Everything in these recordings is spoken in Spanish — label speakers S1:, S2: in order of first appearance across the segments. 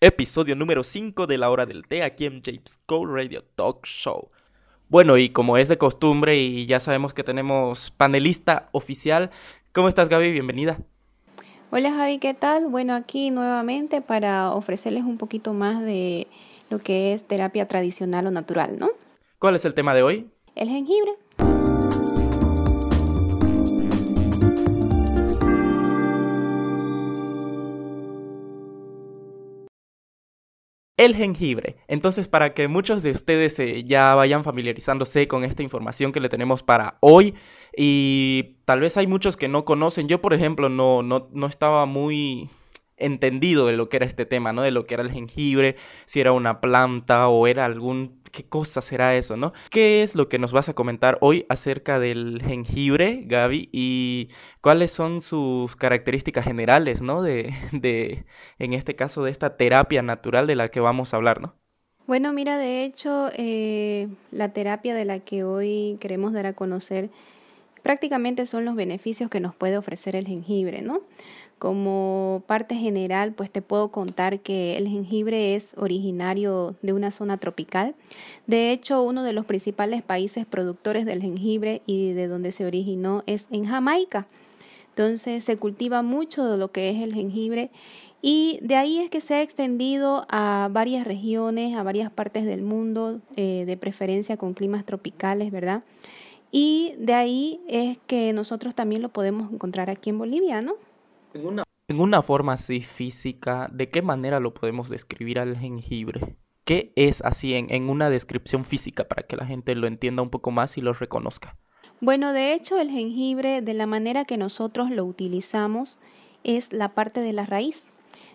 S1: episodio número 5 de la hora del té aquí en James Cole Radio Talk Show. Bueno, y como es de costumbre y ya sabemos que tenemos panelista oficial, ¿cómo estás Gaby? Bienvenida.
S2: Hola Javi, ¿qué tal? Bueno, aquí nuevamente para ofrecerles un poquito más de lo que es terapia tradicional o natural, ¿no?
S1: ¿Cuál es el tema de hoy?
S2: El jengibre.
S1: El jengibre. Entonces, para que muchos de ustedes eh, ya vayan familiarizándose con esta información que le tenemos para hoy, y tal vez hay muchos que no conocen, yo por ejemplo no, no, no estaba muy entendido de lo que era este tema, ¿no? De lo que era el jengibre, si era una planta o era algún... ¿Qué cosa será eso, no? ¿Qué es lo que nos vas a comentar hoy acerca del jengibre, Gaby? Y cuáles son sus características generales, ¿no? De, de, en este caso, de esta terapia natural de la que vamos a hablar, ¿no?
S2: Bueno, mira, de hecho, eh, la terapia de la que hoy queremos dar a conocer prácticamente son los beneficios que nos puede ofrecer el jengibre, ¿no? Como parte general, pues te puedo contar que el jengibre es originario de una zona tropical. De hecho, uno de los principales países productores del jengibre y de donde se originó es en Jamaica. Entonces se cultiva mucho de lo que es el jengibre y de ahí es que se ha extendido a varias regiones, a varias partes del mundo, eh, de preferencia con climas tropicales, ¿verdad? Y de ahí es que nosotros también lo podemos encontrar aquí en Bolivia, ¿no?
S1: En una, forma así física, ¿de qué manera lo podemos describir al jengibre? ¿Qué es así en, en una descripción física para que la gente lo entienda un poco más y lo reconozca?
S2: Bueno, de hecho el jengibre, de la manera que nosotros lo utilizamos, es la parte de la raíz.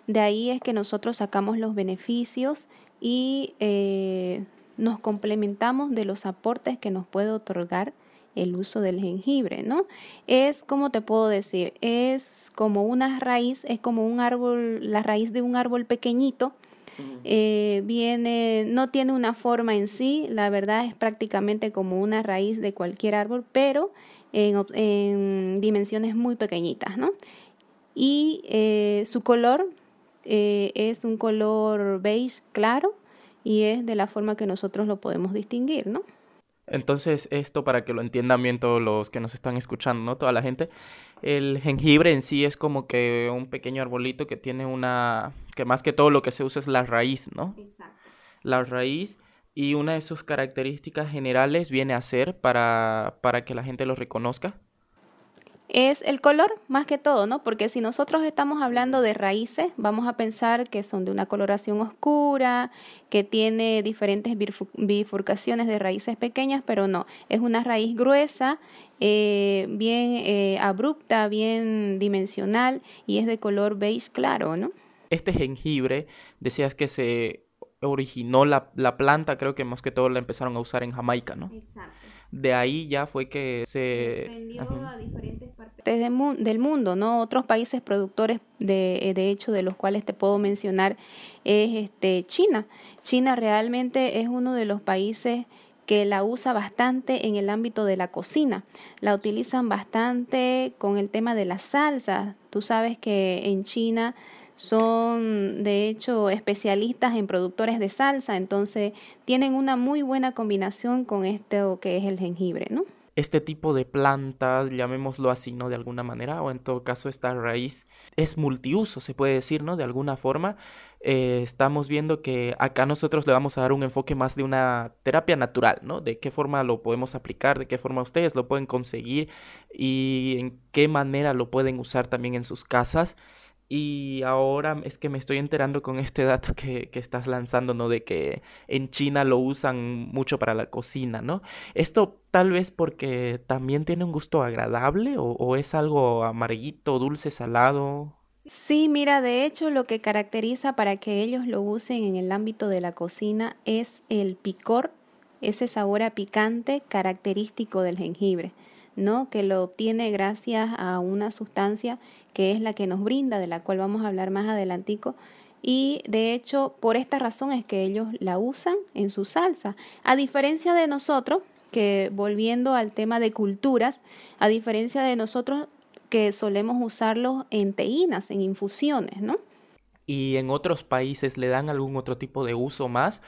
S2: De ahí es que nosotros sacamos los beneficios y eh, nos complementamos de los aportes que nos puede otorgar el uso del jengibre, ¿no? Es como te puedo decir, es como una raíz, es como un árbol, la raíz de un árbol pequeñito. Eh, viene, no tiene una forma en sí, la verdad es prácticamente como una raíz de cualquier árbol, pero en, dimensiones muy pequeñitas, ¿no? Y eh, su color eh, es un color beige claro y es de la forma que nosotros lo podemos distinguir, ¿no?
S1: Entonces, esto para que lo entiendan bien todos los que nos están escuchando, ¿no? Toda la gente. El jengibre en sí es como que un pequeño arbolito que tiene una... que más que todo lo que se usa es la raíz, ¿no? Exacto. La raíz y una de sus características generales viene a ser para, para que la gente lo reconozca
S2: es el color más que todo, ¿no? Porque si nosotros estamos hablando de raíces, vamos a pensar que son de una coloración oscura, que tiene diferentes bifurcaciones de raíces pequeñas, pero no, es una raíz gruesa, eh, bien eh, abrupta, bien dimensional y es de color beige claro, ¿no?
S1: Este jengibre, decías que se originó la, la planta, creo que más que todo la empezaron a usar en Jamaica, ¿no? Exacto de ahí ya fue que se...
S2: extendió a diferentes partes del mundo, ¿no? Otros países productores, de, eh, de hecho, de los cuales te puedo mencionar, es este, China. China realmente es uno de los países que la usa bastante en el ámbito de la cocina. La utilizan bastante con el tema de las salsas. Tú sabes que en China son de hecho especialistas en productores de salsa, entonces tienen una muy buena combinación con esto que es el jengibre, ¿no?
S1: Este tipo de plantas, llamémoslo así, ¿no? De alguna manera, o en todo caso esta raíz es multiuso, se puede decir, ¿no? De alguna forma, eh, estamos viendo que acá nosotros le vamos a dar un enfoque más de una terapia natural, ¿no? De qué forma lo podemos aplicar, de qué forma ustedes lo pueden conseguir y en qué manera lo pueden usar también en sus casas y ahora es que me estoy enterando con este dato que, que, estás lanzando, ¿no? De que en China lo usan mucho para la cocina, ¿no? Esto tal vez porque también tiene un gusto agradable o, es algo amarguito, dulce, salado.
S2: Sí, mira, de hecho lo que caracteriza para que ellos lo usen en el ámbito de la cocina es el picor, ese sabor a picante característico del jengibre. ¿no? que lo obtiene gracias a una sustancia que es la que nos brinda, de la cual vamos a hablar más adelantico. Y de hecho, por esta razón es que ellos la usan en su salsa. A diferencia de nosotros, que volviendo al tema de culturas, a diferencia de nosotros que solemos usarlos en teínas, en infusiones, ¿no?
S1: y en otros países le dan algún otro tipo de uso más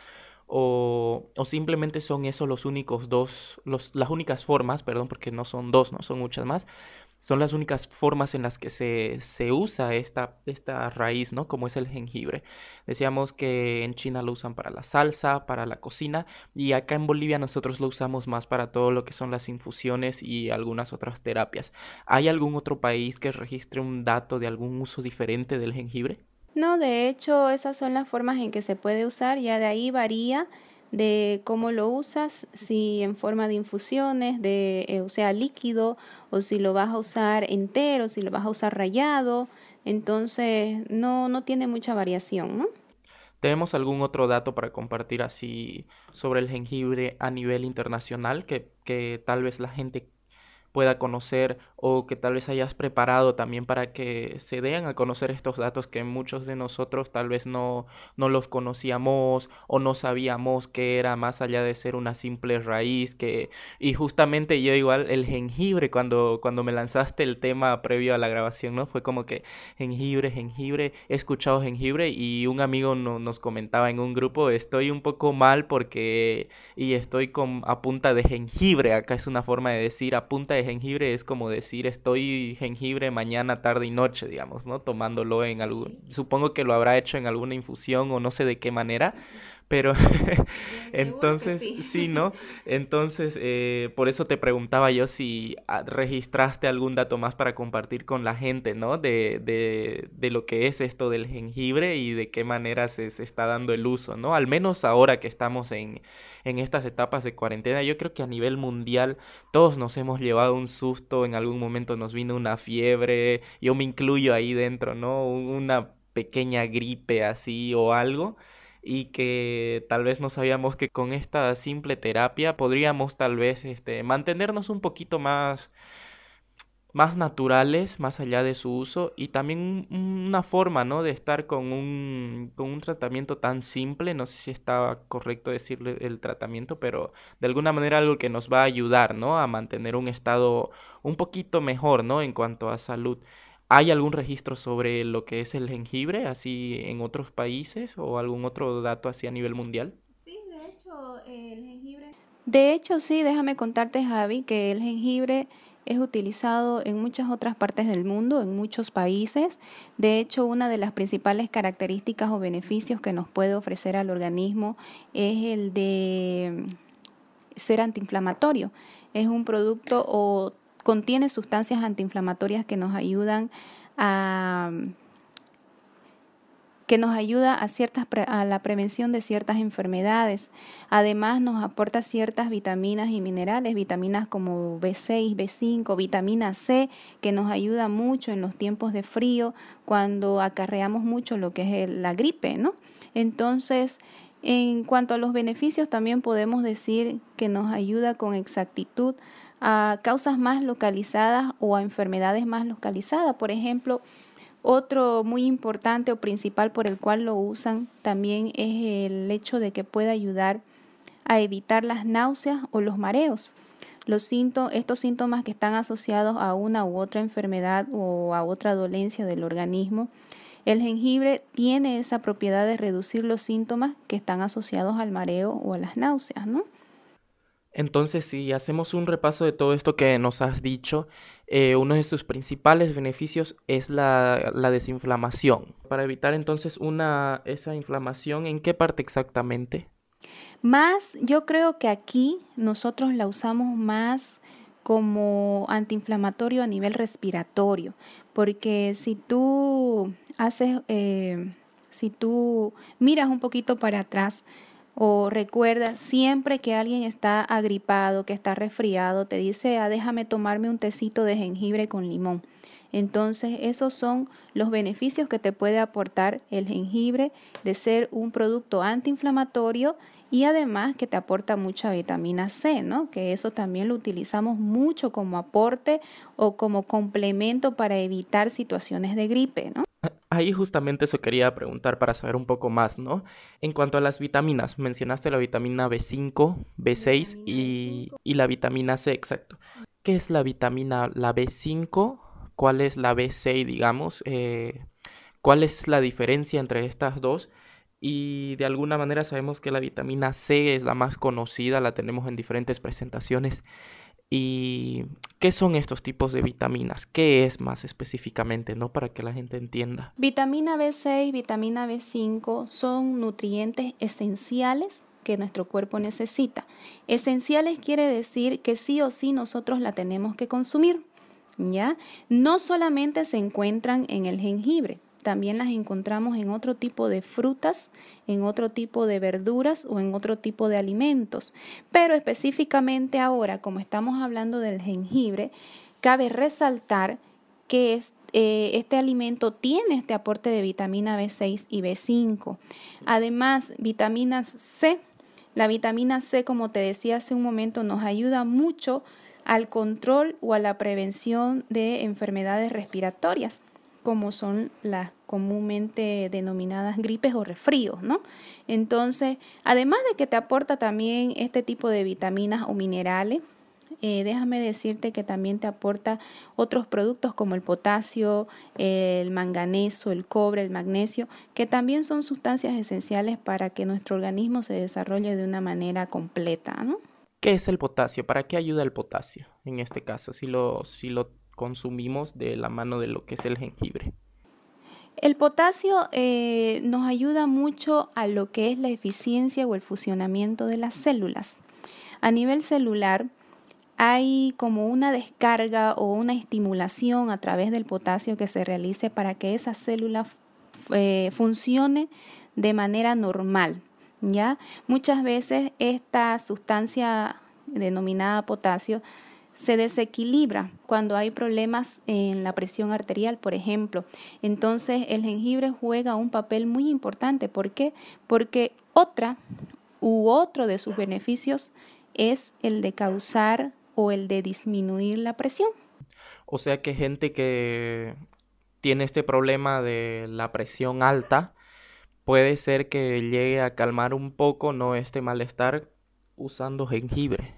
S1: o, o simplemente son esos los únicos dos, los, las únicas formas, perdón, porque no son dos, no son muchas más, son las únicas formas en las que se, se usa esta, esta raíz, ¿no? Como es el jengibre. Decíamos que en China lo usan para la salsa, para la cocina, y acá en Bolivia nosotros lo usamos más para todo lo que son las infusiones y algunas otras terapias. ¿Hay algún otro país que registre un dato de algún uso diferente del jengibre?
S2: No, de hecho, esas son las formas en que se puede usar, ya de ahí varía de cómo lo usas, si en forma de infusiones, de, eh, o sea, líquido, o si lo vas a usar entero, si lo vas a usar rayado, entonces no, no tiene mucha variación, ¿no?
S1: ¿Tenemos algún otro dato para compartir así sobre el jengibre a nivel internacional que, que tal vez la gente pueda conocer o que tal vez hayas preparado también para que se den a conocer estos datos que muchos de nosotros tal vez no, no los conocíamos o no sabíamos que era más allá de ser una simple raíz que y justamente yo igual el jengibre cuando cuando me lanzaste el tema previo a la grabación no fue como que jengibre jengibre he escuchado jengibre y un amigo no, nos comentaba en un grupo estoy un poco mal porque y estoy con a punta de jengibre acá es una forma de decir a punta de jengibre es como decir estoy jengibre mañana, tarde y noche, digamos, ¿no? Tomándolo en algún, supongo que lo habrá hecho en alguna infusión o no sé de qué manera, pero entonces, sí. ¿no? Entonces, eh, por eso te preguntaba yo si ah, registraste algún dato más para compartir con la gente, ¿no? De, de, de lo que es esto del jengibre y de qué manera se, se, está dando el uso, ¿no? Al menos ahora que estamos en, en estas etapas de cuarentena, yo creo que a nivel mundial todos nos hemos llevado un susto, en algún momento nos vino una fiebre, yo me incluyo ahí dentro, ¿no? Una pequeña gripe así o algo y que tal vez no sabíamos que con esta simple terapia podríamos tal vez este, mantenernos un poquito más más naturales más allá de su uso y también una forma ¿no? de estar con un, con un tratamiento tan simple, no sé si estaba correcto decirle el tratamiento, pero de alguna manera algo que nos va a ayudar ¿no? a mantener un estado un poquito mejor ¿no? en cuanto a salud. ¿Hay algún registro sobre lo que es el jengibre, así en otros países o algún otro dato así a nivel mundial?
S2: Sí, de hecho, el jengibre. De hecho, sí, déjame contarte, Javi, que el jengibre es utilizado en muchas otras partes del mundo, en muchos países. De hecho, una de las principales características o beneficios que nos puede ofrecer al organismo es el de ser antiinflamatorio. Es un producto o contiene sustancias antiinflamatorias que nos ayudan a que nos ayuda a, ciertas, a la prevención de ciertas enfermedades. Además nos aporta ciertas vitaminas y minerales, vitaminas como B6, B5, vitamina C, que nos ayuda mucho en los tiempos de frío, cuando acarreamos mucho lo que es la gripe, ¿no? Entonces, en cuanto a los beneficios, también podemos decir que nos ayuda con exactitud a causas más localizadas o a enfermedades más localizadas. Por ejemplo, otro muy importante o principal por el cual lo usan también es el hecho de que puede ayudar a evitar las náuseas o los mareos. Los síntomas, estos síntomas que están asociados a una u otra enfermedad o a otra dolencia del organismo, el jengibre tiene esa propiedad de reducir los síntomas que están asociados al mareo o a las náuseas, ¿no?
S1: Entonces, si hacemos un repaso de todo esto que nos has dicho, eh, uno de sus principales beneficios es la, la, desinflamación. Para evitar entonces una, esa inflamación, ¿en qué parte exactamente?
S2: Más, yo creo que aquí nosotros la usamos más como antiinflamatorio a nivel respiratorio, porque si tú haces, eh, si tú miras un poquito para atrás, o recuerda, siempre que alguien está agripado, que está resfriado, te dice, ah, déjame tomarme un tecito de jengibre con limón. Entonces, esos son los beneficios que te puede aportar el jengibre de ser un producto antiinflamatorio y además que te aporta mucha vitamina C, ¿no? Que eso también lo utilizamos mucho como aporte o como complemento para evitar situaciones de gripe, ¿no?
S1: Ahí justamente eso quería preguntar para saber un poco más, ¿no? En cuanto a las vitaminas, mencionaste la vitamina B5, B6 y, y la vitamina C, exacto. ¿Qué es la vitamina, la B5? ¿Cuál es la B6, digamos? Eh, cuál es la diferencia entre estas dos y de alguna manera sabemos que la vitamina C es la más conocida, la tenemos en diferentes presentaciones. ¿Y qué son estos tipos de vitaminas? ¿Qué es más específicamente, no? Para que la gente entienda.
S2: Vitamina B6, vitamina B5 son nutrientes esenciales que nuestro cuerpo necesita. Esenciales quiere decir que sí o sí nosotros la tenemos que consumir. ¿Ya? No solamente se encuentran en el jengibre, también las encontramos en otro tipo de frutas, en otro tipo de verduras o en otro tipo de alimentos. Pero específicamente ahora, como estamos hablando del jengibre, cabe resaltar que eh, este alimento tiene este aporte de vitamina B6 y B5. Además, vitamina C. La vitamina C, como te decía hace un momento, nos ayuda mucho al control o a la prevención de enfermedades respiratorias como son las comúnmente denominadas gripes o resfríos, ¿no? Entonces, además de que te aporta también este tipo de vitaminas o minerales, eh, déjame decirte que también te aporta otros productos como el potasio, el manganeso, el cobre, el magnesio, que también son sustancias esenciales para que nuestro organismo se desarrolle de una manera completa, ¿no?
S1: ¿Qué es el potasio? ¿Para qué ayuda el potasio en este caso? Si lo, si lo consumimos de la mano de lo que es el jengibre.
S2: El potasio eh, nos ayuda mucho a lo que es la eficiencia o el fusionamiento de las células. A nivel celular hay como una descarga o una estimulación a través del potasio que se realice para que esa célula eh, funcione de manera normal. ¿ya? Muchas veces esta sustancia denominada potasio se desequilibra cuando hay problemas en la presión arterial, por ejemplo. Entonces el jengibre juega un papel muy importante. ¿Por qué? Porque otra u otro de sus beneficios es el de causar o el de disminuir la presión.
S1: O sea que gente que tiene este problema de la presión alta, puede ser que llegue a calmar un poco no este malestar usando jengibre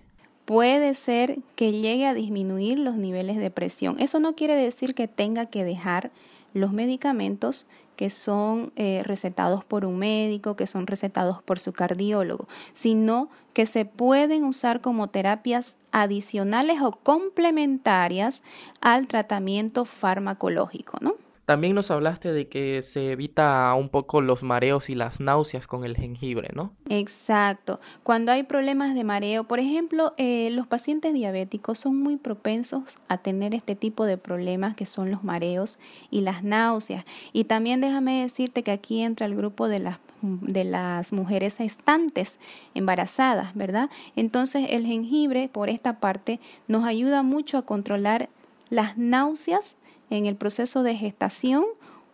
S2: puede ser que llegue a disminuir los niveles de presión. Eso no quiere decir que tenga que dejar los medicamentos que son eh, recetados por un médico, que son recetados por su cardiólogo, sino que se pueden usar como terapias adicionales o complementarias al tratamiento farmacológico, ¿no?
S1: También nos hablaste de que se evita un poco los mareos y las náuseas con el jengibre, ¿no?
S2: Exacto. Cuando hay problemas de mareo, por ejemplo, eh, los pacientes diabéticos son muy propensos a tener este tipo de problemas que son los mareos y las náuseas. Y también déjame decirte que aquí entra el grupo de las de las mujeres estantes embarazadas, ¿verdad? Entonces el jengibre, por esta parte, nos ayuda mucho a controlar las náuseas en el proceso de gestación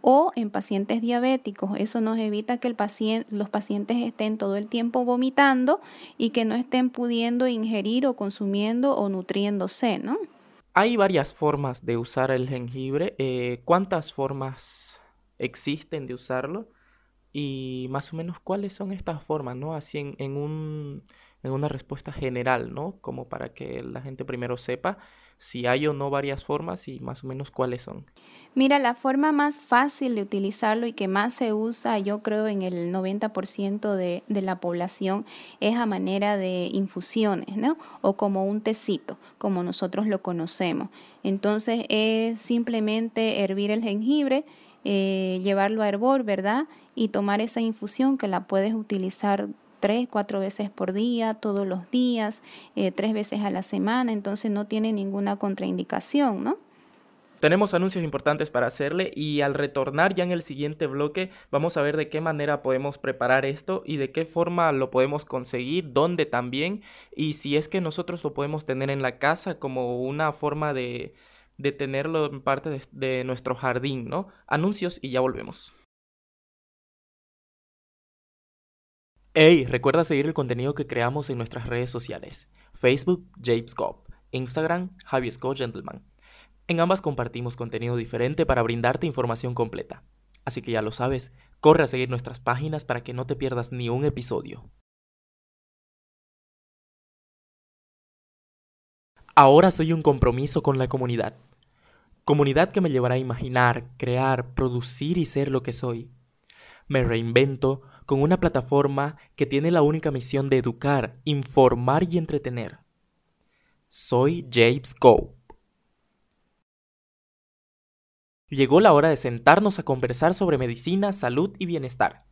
S2: o en pacientes diabéticos. Eso nos evita que los pacientes estén todo el tiempo vomitando y que no estén pudiendo ingerir o consumiendo o nutriéndose, ¿no?
S1: Hay varias formas de usar el jengibre. Eh, ¿Cuántas formas existen de usarlo? Y más o menos cuáles son estas formas, ¿no? Así en, en una respuesta general, ¿no? Como para que la gente primero sepa si hay o no varias formas y más o menos cuáles son.
S2: Mira, la forma más fácil de utilizarlo y que más se usa, yo creo, en el 90% de, de la población es a manera de infusiones, ¿no? O como un tecito, como nosotros lo conocemos. Entonces es simplemente hervir el jengibre, eh, llevarlo a hervor, ¿verdad? Y tomar esa infusión que la puedes utilizar tres, cuatro veces por día, todos los días, eh, tres veces a la semana, entonces no tiene ninguna contraindicación, ¿no?
S1: Tenemos anuncios importantes para hacerle y al retornar ya en el siguiente bloque vamos a ver de qué manera podemos preparar esto y de qué forma lo podemos conseguir, dónde también y si es que nosotros lo podemos tener en la casa como una forma de, de tenerlo en parte de, de nuestro jardín, ¿no? Anuncios y ya volvemos. Hey, recuerda seguir el contenido que creamos en nuestras redes sociales. Facebook, James. Instagram, Javi Scott Gentleman. En ambas compartimos contenido diferente para brindarte información completa. Así que ya lo sabes, corre a seguir nuestras páginas para que no te pierdas ni un episodio. Ahora soy un compromiso con la comunidad. Comunidad que me llevará a imaginar, crear, producir y ser lo que soy. Me reinvento con una plataforma que tiene la única misión de educar, informar y entretener. Soy James Cope. Llegó la hora de sentarnos a conversar sobre medicina, salud y bienestar.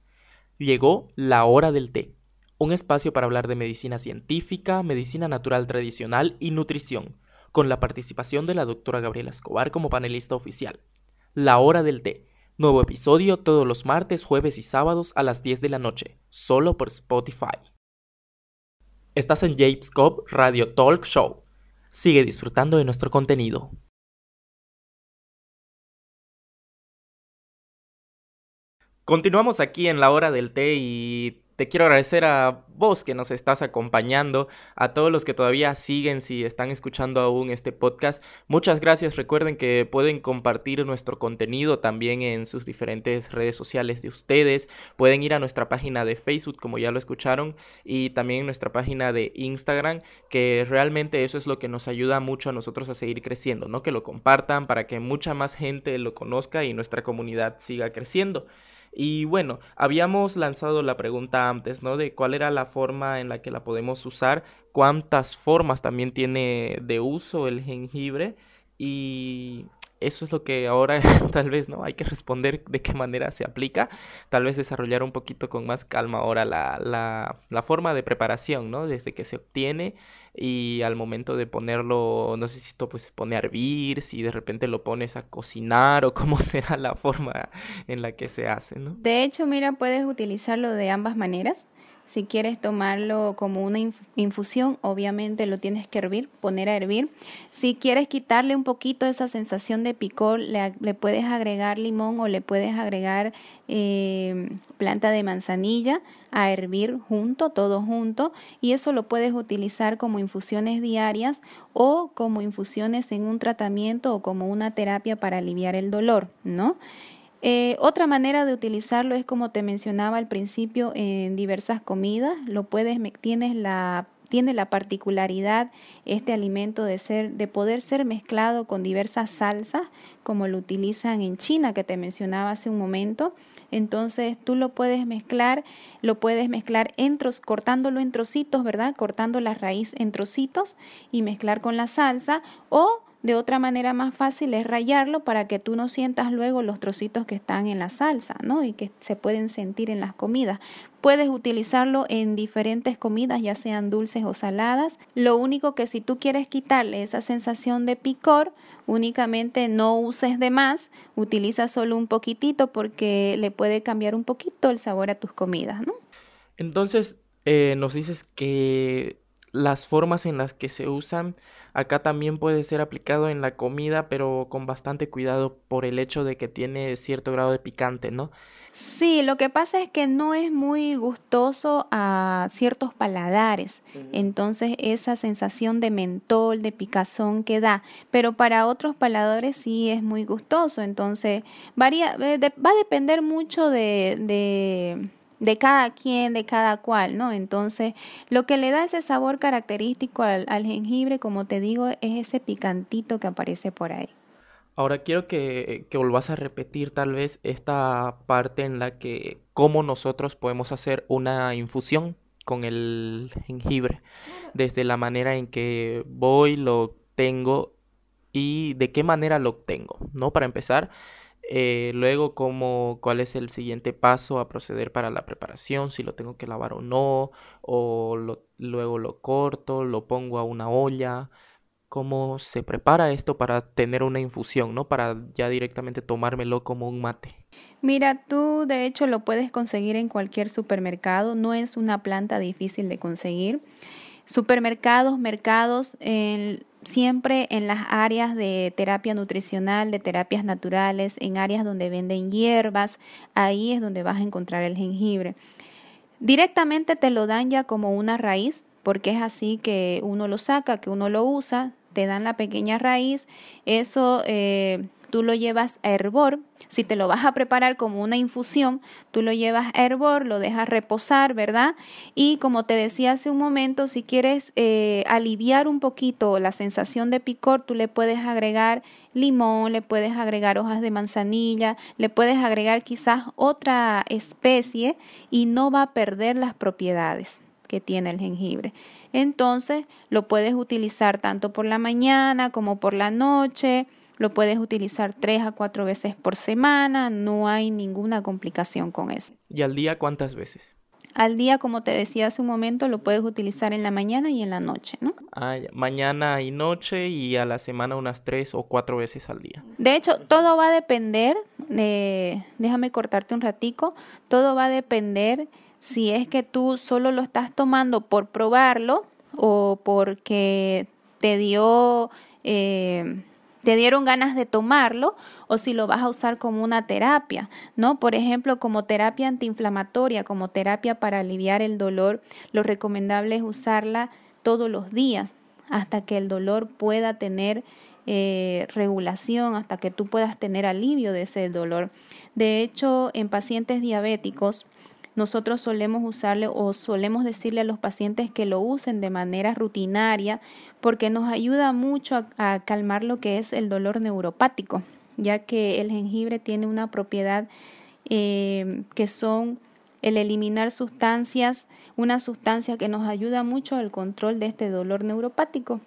S1: Llegó la hora del té, un espacio para hablar de medicina científica, medicina natural tradicional y nutrición, con la participación de la doctora Gabriela Escobar como panelista oficial. La hora del té Nuevo episodio todos los martes, jueves y sábados a las 10 de la noche, solo por Spotify. Estás en James Cobb Radio Talk Show. Sigue disfrutando de nuestro contenido. Continuamos aquí en la hora del té y te quiero agradecer a vos que nos estás acompañando, a todos los que todavía siguen, si están escuchando aún este podcast. Muchas gracias. Recuerden que pueden compartir nuestro contenido también en sus diferentes redes sociales de ustedes. Pueden ir a nuestra página de Facebook, como ya lo escucharon, y también nuestra página de Instagram, que realmente eso es lo que nos ayuda mucho a nosotros a seguir creciendo, ¿no? Que lo compartan para que mucha más gente lo conozca y nuestra comunidad siga creciendo. Y bueno, habíamos lanzado la pregunta antes, ¿no? De cuál era la forma en la que la podemos usar, cuántas formas también tiene de uso el jengibre y eso es lo que ahora tal vez no hay que responder de qué manera se aplica, tal vez desarrollar un poquito con más calma ahora la, la, la forma de preparación, ¿no? Desde que se obtiene y al momento de ponerlo, no sé si esto pues pone a hervir, si de repente lo pones a cocinar o cómo será la forma en la que se hace, ¿no?
S2: De hecho, mira, puedes utilizarlo de ambas maneras. Si quieres tomarlo como una infusión, obviamente lo tienes que hervir, poner a hervir. Si quieres quitarle un poquito esa sensación de picor, le, puedes agregar limón o le puedes agregar eh, planta de manzanilla a hervir junto, todo junto, y eso lo puedes utilizar como infusiones diarias o como infusiones en un tratamiento o como una terapia para aliviar el dolor, ¿no? Eh, otra manera de utilizarlo es como te mencionaba al principio en diversas comidas. Lo puedes, tienes la tiene la particularidad este alimento de ser de poder ser mezclado con diversas salsas como lo utilizan en China que te mencionaba hace un momento entonces tú lo puedes mezclar lo puedes mezclar en cortándolo en trocitos verdad cortando la raíz en trocitos y mezclar con la salsa o de otra manera más fácil es rayarlo para que tú no sientas luego los trocitos que están en la salsa, ¿no? Y que se pueden sentir en las comidas. Puedes utilizarlo en diferentes comidas, ya sean dulces o saladas. Lo único que si tú quieres quitarle esa sensación de picor, únicamente no uses de más, utiliza solo un poquitito porque le puede cambiar un poquito el sabor a tus comidas, ¿no?
S1: Entonces, eh, nos dices que las formas en las que se usan Acá también puede ser aplicado en la comida, pero con bastante cuidado por el hecho de que tiene cierto grado de picante, ¿no?
S2: Sí, lo que pasa es que no es muy gustoso a ciertos paladares. Entonces, esa sensación de mentol, de picazón que da, pero para otros paladares sí es muy gustoso. Entonces, varía, eh, va a depender mucho de, de de cada quien, de cada cual, ¿no? Entonces, lo que le da ese sabor característico al, jengibre, como te digo, es ese picantito que aparece por ahí.
S1: Ahora quiero que, que, volvás a repetir tal vez esta parte en la que cómo nosotros podemos hacer una infusión con el jengibre, desde la manera en que voy, lo tengo y de qué manera lo obtengo, ¿no? Para empezar, eh, luego, cómo, cuál es el siguiente paso a proceder para la preparación, si lo tengo que lavar o no, o luego lo corto, lo pongo a una olla, cómo se prepara esto para tener una infusión, ¿no? Para ya directamente tomármelo como un mate.
S2: Mira, tú de hecho lo puedes conseguir en cualquier supermercado, no es una planta difícil de conseguir. Supermercados, mercados, siempre en las áreas de terapia nutricional, de terapias naturales, en áreas donde venden hierbas, ahí es donde vas a encontrar el jengibre. Directamente te lo dan ya como una raíz, porque es así que uno lo saca, que uno lo usa, te dan la pequeña raíz, eso eh, tú lo llevas a hervor. Si te lo vas a preparar como una infusión, tú lo llevas a hervor, lo dejas reposar, ¿verdad? Y como te decía hace un momento, si quieres eh, aliviar un poquito la sensación de picor, tú le puedes agregar limón, le puedes agregar hojas de manzanilla, le puedes agregar quizás otra especie y no va a perder las propiedades que tiene el jengibre. Entonces lo puedes utilizar tanto por la mañana como por la noche. Lo puedes utilizar tres a cuatro veces por semana, no hay ninguna complicación con eso.
S1: ¿Y al día cuántas veces?
S2: Al día, como te decía hace un momento, lo puedes utilizar en la mañana y en la noche, ¿no?
S1: Ah, mañana y noche y a la semana unas tres o cuatro veces al día.
S2: De hecho, todo va a depender, de, déjame cortarte un ratico, todo va a depender si es que tú solo lo estás tomando por probarlo o porque te dio... Eh, te dieron ganas de tomarlo o si lo vas a usar como una terapia, ¿no? Por ejemplo, como terapia antiinflamatoria, como terapia para aliviar el dolor, lo recomendable es usarla todos los días hasta que el dolor pueda tener eh, regulación, hasta que tú puedas tener alivio de ese dolor. De hecho, en pacientes diabéticos, nosotros solemos usarle o solemos decirle a los pacientes que lo usen de manera rutinaria porque nos ayuda mucho a, calmar lo que es el dolor neuropático, ya que el jengibre tiene una propiedad eh, que son el eliminar sustancias, una sustancia que nos ayuda mucho al control de este dolor neuropático,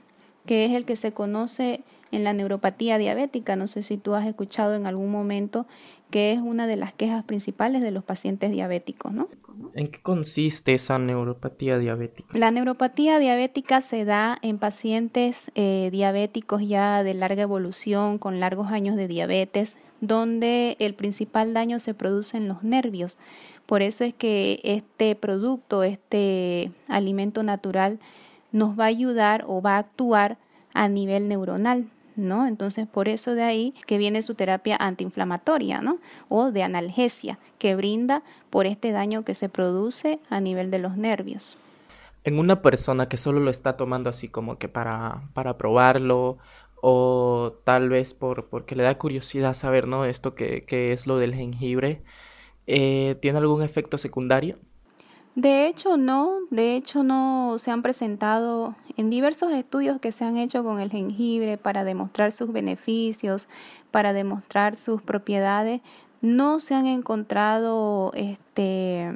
S2: que es el que se conoce en la neuropatía diabética. No sé si tú has escuchado en algún momento que es una de las quejas principales de los pacientes diabéticos, ¿no?
S1: ¿En qué consiste esa neuropatía diabética?
S2: La neuropatía diabética se da en pacientes eh, diabéticos ya de larga evolución, con largos años de diabetes, donde el principal daño se produce en los nervios. Por eso es que este producto, este alimento natural, nos va a ayudar o va a actuar a nivel neuronal. ¿No? Entonces, por eso de ahí que viene su terapia antiinflamatoria, ¿no? O de analgesia, que brinda por este daño que se produce a nivel de los nervios.
S1: En una persona que solo lo está tomando así como que para, para probarlo o tal vez por, porque le da curiosidad saber, ¿no? Esto que, que es lo del jengibre, eh, ¿tiene algún efecto secundario?
S2: De hecho, no, de hecho no se han presentado en diversos estudios que se han hecho con el jengibre para demostrar sus beneficios, para demostrar sus propiedades, no se han encontrado este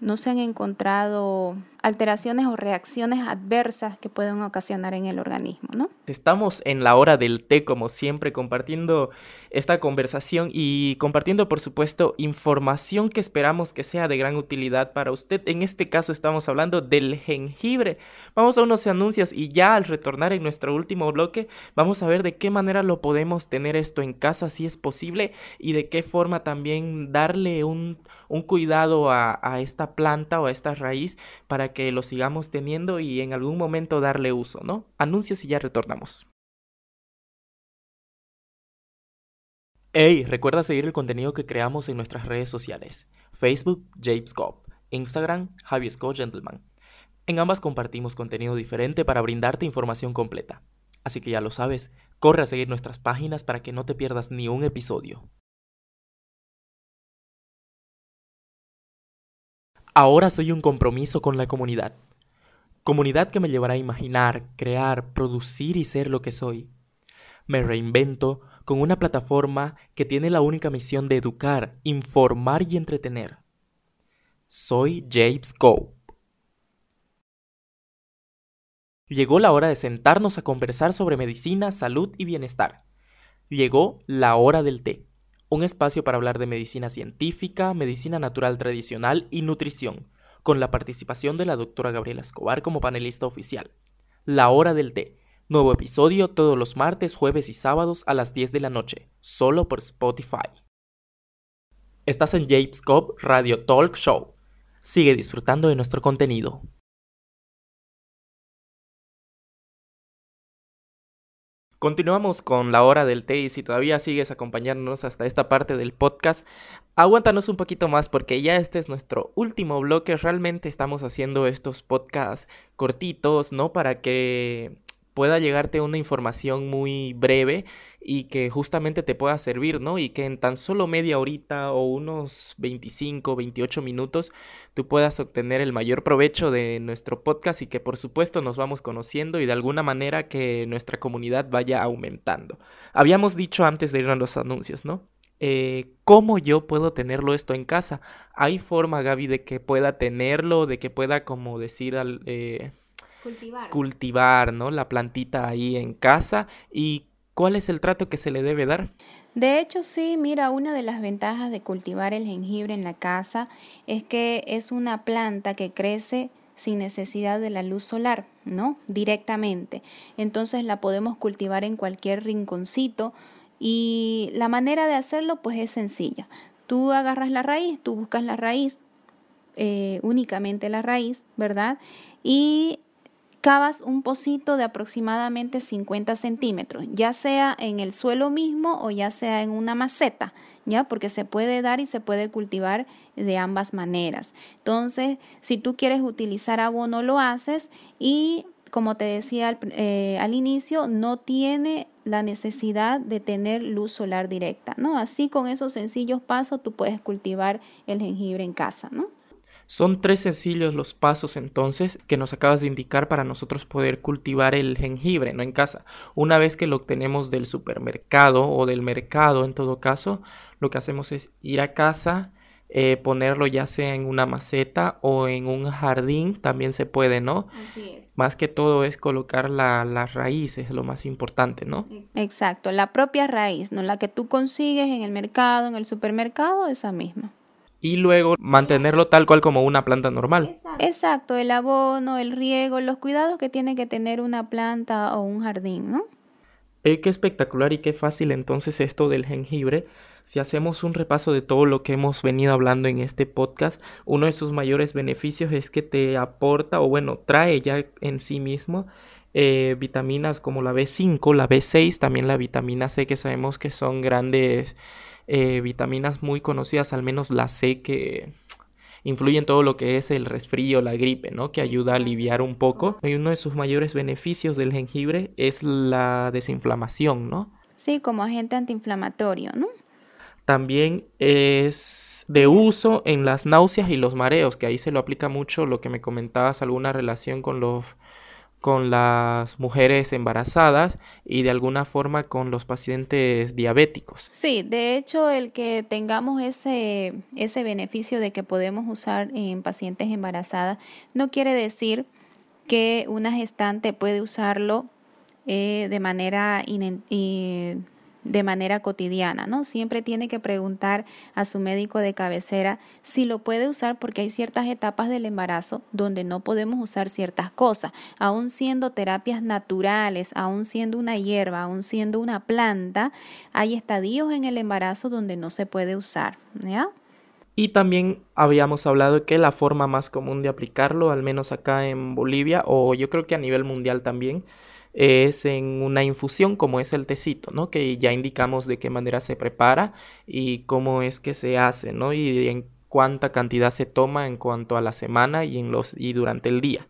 S2: no se han encontrado alteraciones o reacciones adversas que pueden ocasionar en el organismo, ¿no?
S1: Estamos en la hora del té, como siempre, compartiendo esta conversación y compartiendo, por supuesto, información que esperamos que sea de gran utilidad para usted. En este caso estamos hablando del jengibre. Vamos a unos anuncios y ya al retornar en nuestro último bloque, vamos a ver de qué manera lo podemos tener esto en casa, si es posible, y de qué forma también darle un, un cuidado a, a esta planta o a esta raíz para que lo sigamos teniendo y en algún momento darle uso, ¿no? Anuncios y ya retornamos. Hey, recuerda seguir el contenido que creamos en nuestras redes sociales. Facebook, James Cop. Instagram, Javi Scott Gentleman. En ambas compartimos contenido diferente para brindarte información completa. Así que ya lo sabes, corre a seguir nuestras páginas para que no te pierdas ni un episodio. Ahora soy un compromiso con la comunidad. Comunidad que me llevará a imaginar, crear, producir y ser lo que soy. Me reinvento con una plataforma que tiene la única misión de educar, informar y entretener. Soy James Cope. Llegó la hora de sentarnos a conversar sobre medicina, salud y bienestar. Llegó la hora del té un espacio para hablar de medicina científica, medicina natural tradicional y nutrición, con la participación de la doctora Gabriela Escobar como panelista oficial. La hora del té. Nuevo episodio todos los martes, jueves y sábados a las 10 de la noche, solo por Spotify. Estás en James Cobb Radio Talk Show. Sigue disfrutando de nuestro contenido. Continuamos con la hora del té y si todavía sigues acompañándonos hasta esta parte del podcast, aguántanos un poquito más porque ya este es nuestro último bloque. Realmente estamos haciendo estos podcasts cortitos, ¿no? Para que pueda llegarte una información muy breve y que justamente te pueda servir, ¿no? Y que en tan solo media horita o unos 25, 28 minutos tú puedas obtener el mayor provecho de nuestro podcast y que por supuesto nos vamos conociendo y de alguna manera que nuestra comunidad vaya aumentando. Habíamos dicho antes de ir a los anuncios, ¿no? Eh, ¿Cómo yo puedo tenerlo esto en casa? ¿Hay forma, Gaby, de que pueda tenerlo, de que pueda, como decir, al... Eh, cultivar. cultivar, ¿no? La plantita ahí en casa y ¿Cuál es el trato que se le debe dar?
S2: De hecho, sí, mira, una de las ventajas de cultivar el jengibre en la casa es que es una planta que crece sin necesidad de la luz solar, ¿no? Directamente. Entonces la podemos cultivar en cualquier rinconcito y la manera de hacerlo pues es sencilla. Tú agarras la raíz, tú buscas la raíz, eh, únicamente la raíz, ¿verdad? Y cavas un pocito de aproximadamente 50 centímetros, ya sea en el suelo mismo o ya sea en una maceta, ¿ya? Porque se puede dar y se puede cultivar de ambas maneras. Entonces, si tú quieres utilizar abono, lo haces y, como te decía al, eh, inicio, no tiene la necesidad de tener luz solar directa, ¿no? Así con esos sencillos pasos tú puedes cultivar el jengibre en casa, ¿no?
S1: Son tres sencillos los pasos entonces que nos acabas de indicar para nosotros poder cultivar el jengibre, no en casa. Una vez que lo obtenemos del supermercado o del mercado en todo caso, lo que hacemos es ir a casa, eh, ponerlo ya sea en una maceta o en un jardín, también se puede, ¿no? Así es. Más que todo es colocar la, la raíz, es lo más importante, ¿no?
S2: Exacto, la propia raíz, ¿no? La que tú consigues en el mercado, en el supermercado, esa misma
S1: y luego mantenerlo tal cual como una planta normal.
S2: Exacto, el abono, el riego, los cuidados que tiene que tener una planta o un jardín, ¿no?
S1: Eh, qué espectacular y qué fácil entonces esto del jengibre. Si hacemos un repaso de todo lo que hemos venido hablando en este podcast, uno de sus mayores beneficios es que te aporta o bueno, trae ya en sí mismo eh, vitaminas como la B5, la B6, también la vitamina C que sabemos que son grandes eh, vitaminas muy conocidas, al menos la C que influye en todo lo que es el resfrío, la gripe, ¿no? Que ayuda a aliviar un poco. Y uno de sus mayores beneficios del jengibre es la desinflamación, ¿no?
S2: Sí, como agente antiinflamatorio, ¿no?
S1: También es de uso en las náuseas y los mareos, que ahí se lo aplica mucho lo que me comentabas, alguna relación con los con las mujeres embarazadas y de alguna forma con los pacientes diabéticos.
S2: Sí, de hecho el que tengamos ese, ese beneficio de que podemos usar en pacientes embarazadas no quiere decir que una gestante puede usarlo eh, de manera de manera cotidiana, ¿no? Siempre tiene que preguntar a su médico de cabecera si lo puede usar porque hay ciertas etapas del embarazo donde no podemos usar ciertas cosas, aún siendo terapias naturales, aún siendo una hierba, aún siendo una planta, hay estadios en el embarazo donde no se puede usar, ¿ya?
S1: Y también habíamos hablado que la forma más común de aplicarlo, al menos acá en Bolivia, o yo creo que a nivel mundial también, es en una infusión como es el tecito, ¿no? Que ya indicamos de qué manera se prepara y cómo es que se hace, ¿no? Y en cuánta cantidad se toma en cuanto a la semana y en los y durante el día.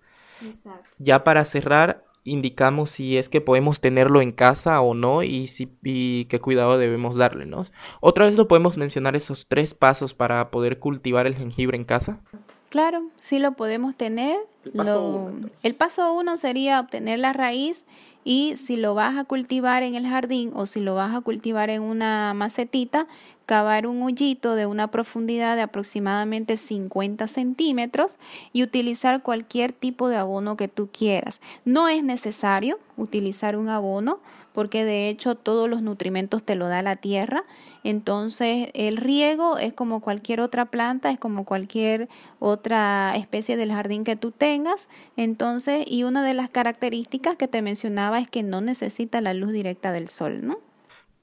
S1: Exacto. Ya para cerrar indicamos si es que podemos tenerlo en casa o no y si y qué cuidado debemos darle, ¿no? Otra vez lo podemos mencionar esos tres pasos para poder cultivar el jengibre en casa.
S2: Claro, sí lo podemos tener. El paso, uno, el paso uno sería obtener la raíz y si lo vas a cultivar en el jardín o si lo vas a cultivar en una macetita, cavar un hoyito de una profundidad de aproximadamente 50 centímetros y utilizar cualquier tipo de abono que tú quieras. No es necesario utilizar un abono porque de hecho todos los nutrimentos te lo da la tierra. Entonces el riego es como cualquier otra planta, es como cualquier otra especie del jardín que tú tengas. Entonces, y una de las características que te mencionaba es que no necesita la luz directa del sol, ¿no?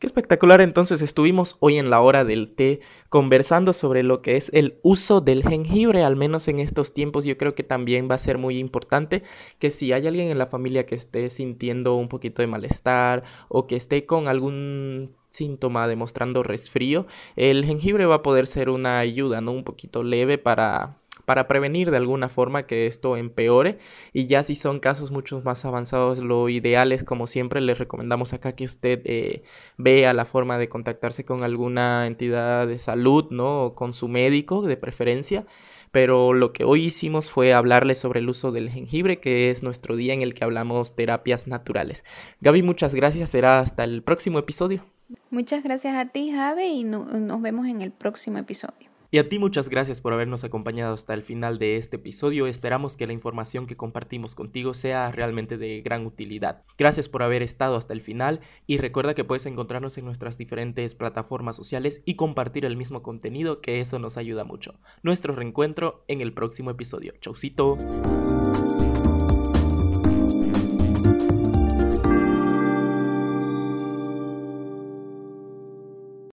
S1: Qué espectacular entonces estuvimos hoy en la hora del té conversando sobre lo que es el uso del jengibre, al menos en estos tiempos yo creo que también va a ser muy importante que si hay alguien en la familia que esté sintiendo un poquito de malestar o que esté con algún síntoma demostrando resfrío, el jengibre va a poder ser una ayuda, ¿no? Un poquito leve para para prevenir de alguna forma que esto empeore y ya si son casos mucho más avanzados lo ideal es como siempre les recomendamos acá que usted eh, vea la forma de contactarse con alguna entidad de salud, ¿no? O con su médico de preferencia pero lo que hoy hicimos fue hablarles sobre el uso del jengibre, que es nuestro día en el que hablamos terapias naturales. Gaby, muchas gracias, será hasta el próximo episodio.
S2: Muchas gracias a ti, Javi, y nos vemos en el próximo episodio.
S1: Y a ti muchas gracias por habernos acompañado hasta el final de este episodio. Esperamos que la información que compartimos contigo sea realmente de gran utilidad. Gracias por haber estado hasta el final y recuerda que puedes encontrarnos en nuestras diferentes plataformas sociales y compartir el mismo contenido que eso nos ayuda mucho. Nuestro reencuentro en el próximo episodio. Chaucito.